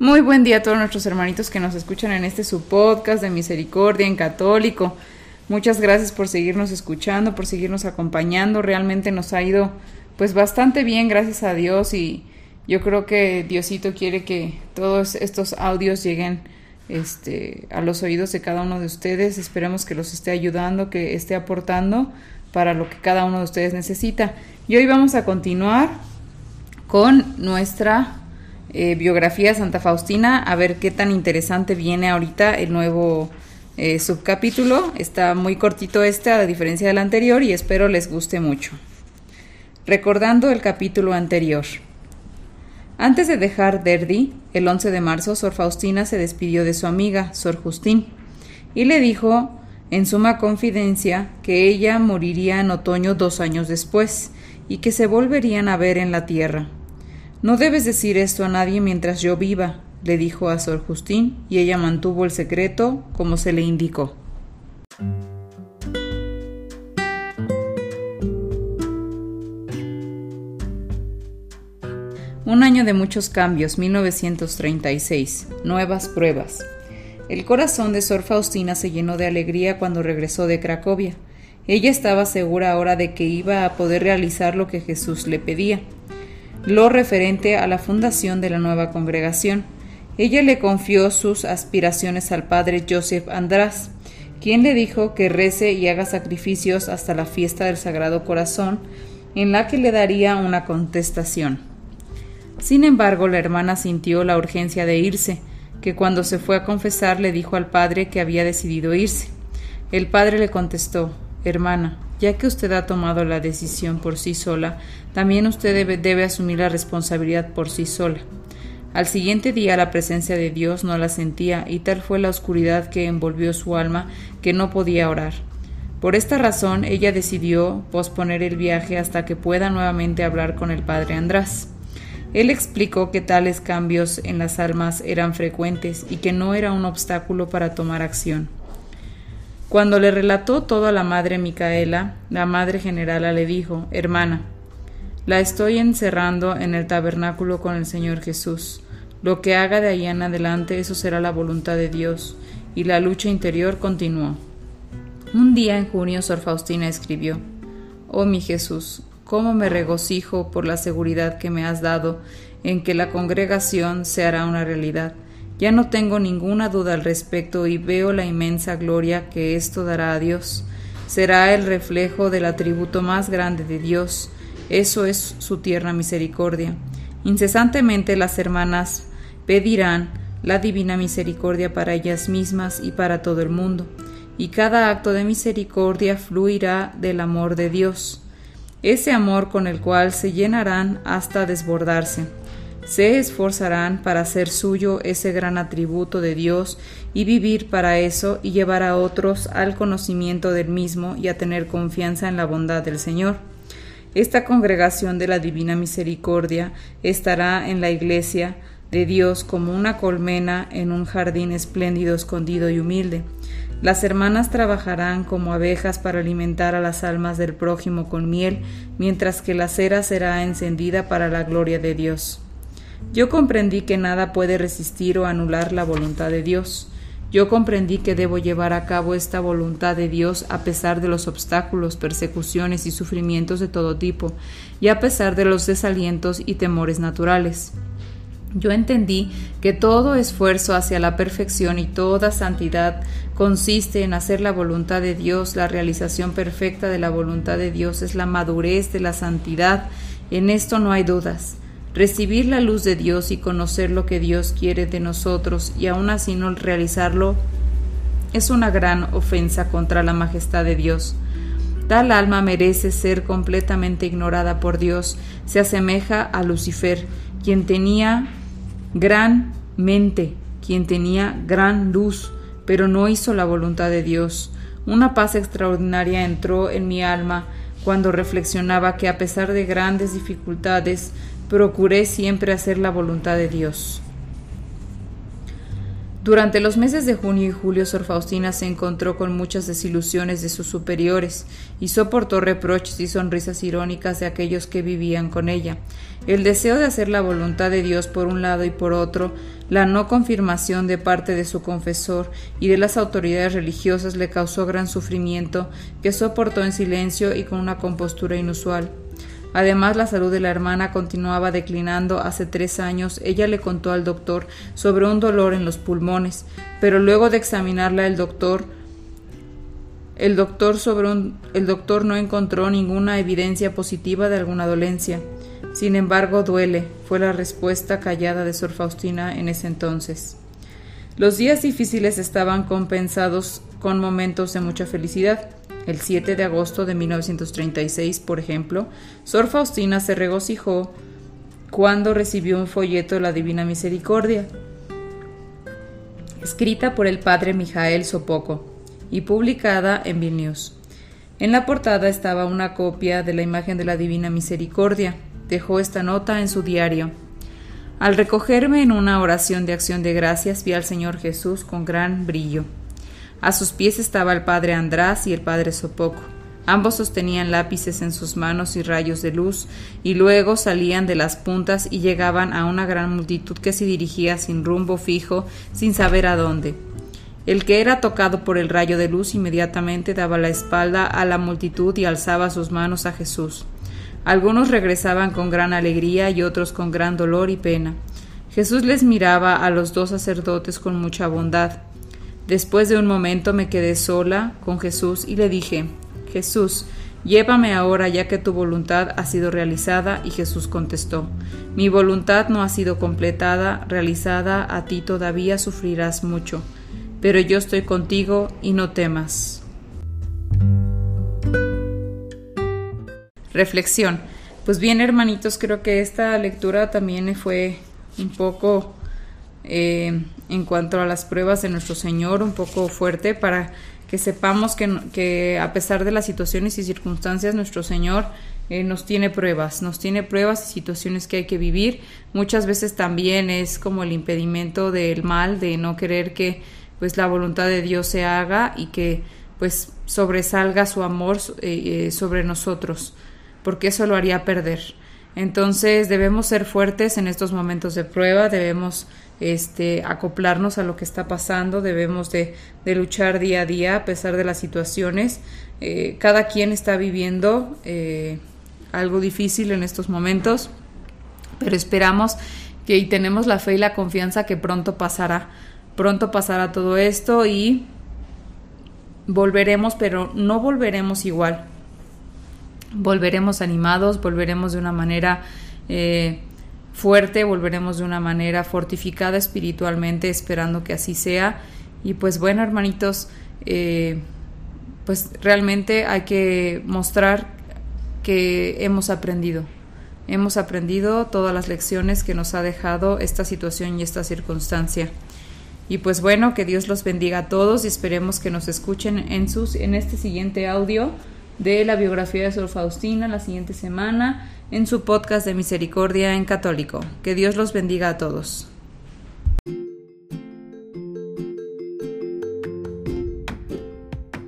Muy buen día a todos nuestros hermanitos que nos escuchan en este su podcast de Misericordia en Católico. Muchas gracias por seguirnos escuchando, por seguirnos acompañando. Realmente nos ha ido pues bastante bien, gracias a Dios y yo creo que Diosito quiere que todos estos audios lleguen este, a los oídos de cada uno de ustedes. Esperemos que los esté ayudando, que esté aportando para lo que cada uno de ustedes necesita. Y hoy vamos a continuar con nuestra eh, biografía Santa Faustina, a ver qué tan interesante viene ahorita el nuevo eh, subcapítulo. Está muy cortito este, a diferencia del anterior, y espero les guste mucho. Recordando el capítulo anterior. Antes de dejar Derdi, el 11 de marzo, Sor Faustina se despidió de su amiga, Sor Justín, y le dijo en suma confidencia que ella moriría en otoño dos años después, y que se volverían a ver en la tierra. No debes decir esto a nadie mientras yo viva, le dijo a Sor Justín, y ella mantuvo el secreto como se le indicó. Un año de muchos cambios, 1936. Nuevas pruebas. El corazón de Sor Faustina se llenó de alegría cuando regresó de Cracovia. Ella estaba segura ahora de que iba a poder realizar lo que Jesús le pedía lo referente a la fundación de la nueva congregación. Ella le confió sus aspiraciones al padre Joseph András, quien le dijo que rece y haga sacrificios hasta la fiesta del Sagrado Corazón, en la que le daría una contestación. Sin embargo, la hermana sintió la urgencia de irse, que cuando se fue a confesar le dijo al padre que había decidido irse. El padre le contestó Hermana, ya que usted ha tomado la decisión por sí sola, también usted debe, asumir la responsabilidad por sí sola. Al siguiente día la presencia de Dios no la sentía y tal fue la oscuridad que envolvió su alma que no podía orar. Por esta razón ella decidió posponer el viaje hasta que pueda nuevamente hablar con el padre András. Él explicó que tales cambios en las almas eran frecuentes y que no era un obstáculo para tomar acción. Cuando le relató todo a la madre Micaela, la madre generala le dijo, Hermana, la estoy encerrando en el tabernáculo con el Señor Jesús. Lo que haga de ahí en adelante, eso será la voluntad de Dios. Y la lucha interior continuó. Un día en junio, Sor Faustina escribió, Oh mi Jesús, cómo me regocijo por la seguridad que me has dado en que la congregación se hará una realidad ya no tengo ninguna duda al respecto y veo la inmensa gloria que esto dará a Dios. Será el reflejo del atributo más grande de Dios. Eso es su tierna misericordia. Incesantemente las hermanas pedirán la divina misericordia para ellas mismas y para todo el mundo, y cada acto de misericordia fluirá del amor de Dios, ese amor con el cual se llenarán hasta desbordarse se esforzarán para hacer suyo ese gran atributo de Dios y vivir para eso y llevar a otros al conocimiento del mismo y a tener confianza en la bondad del Señor. Esta congregación de la Divina Misericordia estará en la iglesia de Dios como una colmena en un jardín espléndido, escondido y humilde. Las hermanas trabajarán como abejas para alimentar a las almas del prójimo con miel, mientras que la cera será encendida para la gloria de Dios. Yo comprendí que nada puede resistir o anular la voluntad de Dios. Yo comprendí que debo llevar a cabo esta voluntad de Dios a pesar de los obstáculos, persecuciones y sufrimientos de todo tipo, y a pesar de los desalientos y temores naturales. Yo entendí que todo esfuerzo hacia la perfección y toda santidad consiste en hacer la voluntad de Dios, la realización perfecta de la voluntad de Dios es la madurez de la santidad, en esto no hay dudas. Recibir la luz de Dios y conocer lo que Dios quiere de nosotros y aún así no realizarlo es una gran ofensa contra la majestad de Dios. Tal alma merece ser completamente ignorada por Dios. Se asemeja a Lucifer, quien tenía gran mente, quien tenía gran luz, pero no hizo la voluntad de Dios. Una paz extraordinaria entró en mi alma cuando reflexionaba que a pesar de grandes dificultades, procuré siempre hacer la voluntad de Dios. Durante los meses de junio y julio, Sor Faustina se encontró con muchas desilusiones de sus superiores y soportó reproches y sonrisas irónicas de aquellos que vivían con ella. El deseo de hacer la voluntad de Dios por un lado y por otro, la no confirmación de parte de su confesor y de las autoridades religiosas le causó gran sufrimiento que soportó en silencio y con una compostura inusual. Además, la salud de la hermana continuaba declinando. Hace tres años ella le contó al doctor sobre un dolor en los pulmones, pero luego de examinarla el doctor el doctor, sobre el doctor no encontró ninguna evidencia positiva de alguna dolencia. Sin embargo, duele, fue la respuesta callada de Sor Faustina en ese entonces. Los días difíciles estaban compensados con momentos de mucha felicidad. El 7 de agosto de 1936, por ejemplo, Sor Faustina se regocijó cuando recibió un folleto de la Divina Misericordia, escrita por el padre Mijael Sopoco y publicada en Vilnius. En la portada estaba una copia de la imagen de la Divina Misericordia. Dejó esta nota en su diario. Al recogerme en una oración de acción de gracias vi al Señor Jesús con gran brillo. A sus pies estaba el padre András y el padre Sopoco. Ambos sostenían lápices en sus manos y rayos de luz, y luego salían de las puntas y llegaban a una gran multitud que se dirigía sin rumbo fijo, sin saber a dónde. El que era tocado por el rayo de luz inmediatamente daba la espalda a la multitud y alzaba sus manos a Jesús. Algunos regresaban con gran alegría y otros con gran dolor y pena. Jesús les miraba a los dos sacerdotes con mucha bondad. Después de un momento me quedé sola con Jesús y le dije, Jesús, llévame ahora ya que tu voluntad ha sido realizada. Y Jesús contestó, Mi voluntad no ha sido completada, realizada, a ti todavía sufrirás mucho, pero yo estoy contigo y no temas. Reflexión. Pues bien, hermanitos, creo que esta lectura también fue un poco eh, en cuanto a las pruebas de nuestro Señor, un poco fuerte para que sepamos que, a pesar de las situaciones y circunstancias, nuestro Señor eh, nos tiene pruebas, nos tiene pruebas y situaciones que hay que vivir. Muchas veces también es como el impedimento del mal, de no querer que pues la voluntad de Dios se haga y que pues sobresalga su amor eh, sobre nosotros, porque eso lo haría perder. Entonces debemos ser fuertes en estos momentos de prueba, debemos este, acoplarnos a lo que está pasando, debemos de, luchar día a día a pesar de las situaciones. Eh, cada quien está viviendo eh, algo difícil en estos momentos, pero esperamos que y tenemos la fe y la confianza que pronto pasará, pronto pasará todo esto y volveremos, pero no volveremos igual. Volveremos animados, volveremos de una manera eh, fuerte, volveremos de una manera fortificada espiritualmente, esperando que así sea. Y pues bueno, hermanitos, eh, pues realmente hay que mostrar que hemos aprendido. Hemos aprendido todas las lecciones que nos ha dejado esta situación y esta circunstancia. Y pues bueno, que Dios los bendiga a todos y esperemos que nos escuchen en, sus, en este siguiente audio de la biografía de Sor Faustina la siguiente semana en su podcast de Misericordia en Católico. Que Dios los bendiga a todos.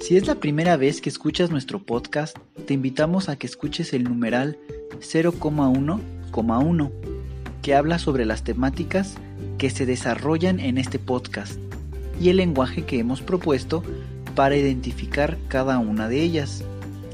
Si es la primera vez que escuchas nuestro podcast, te invitamos a que escuches el numeral 0,1,1, que habla sobre las temáticas que se desarrollan en este podcast y el lenguaje que hemos propuesto para identificar cada una de ellas,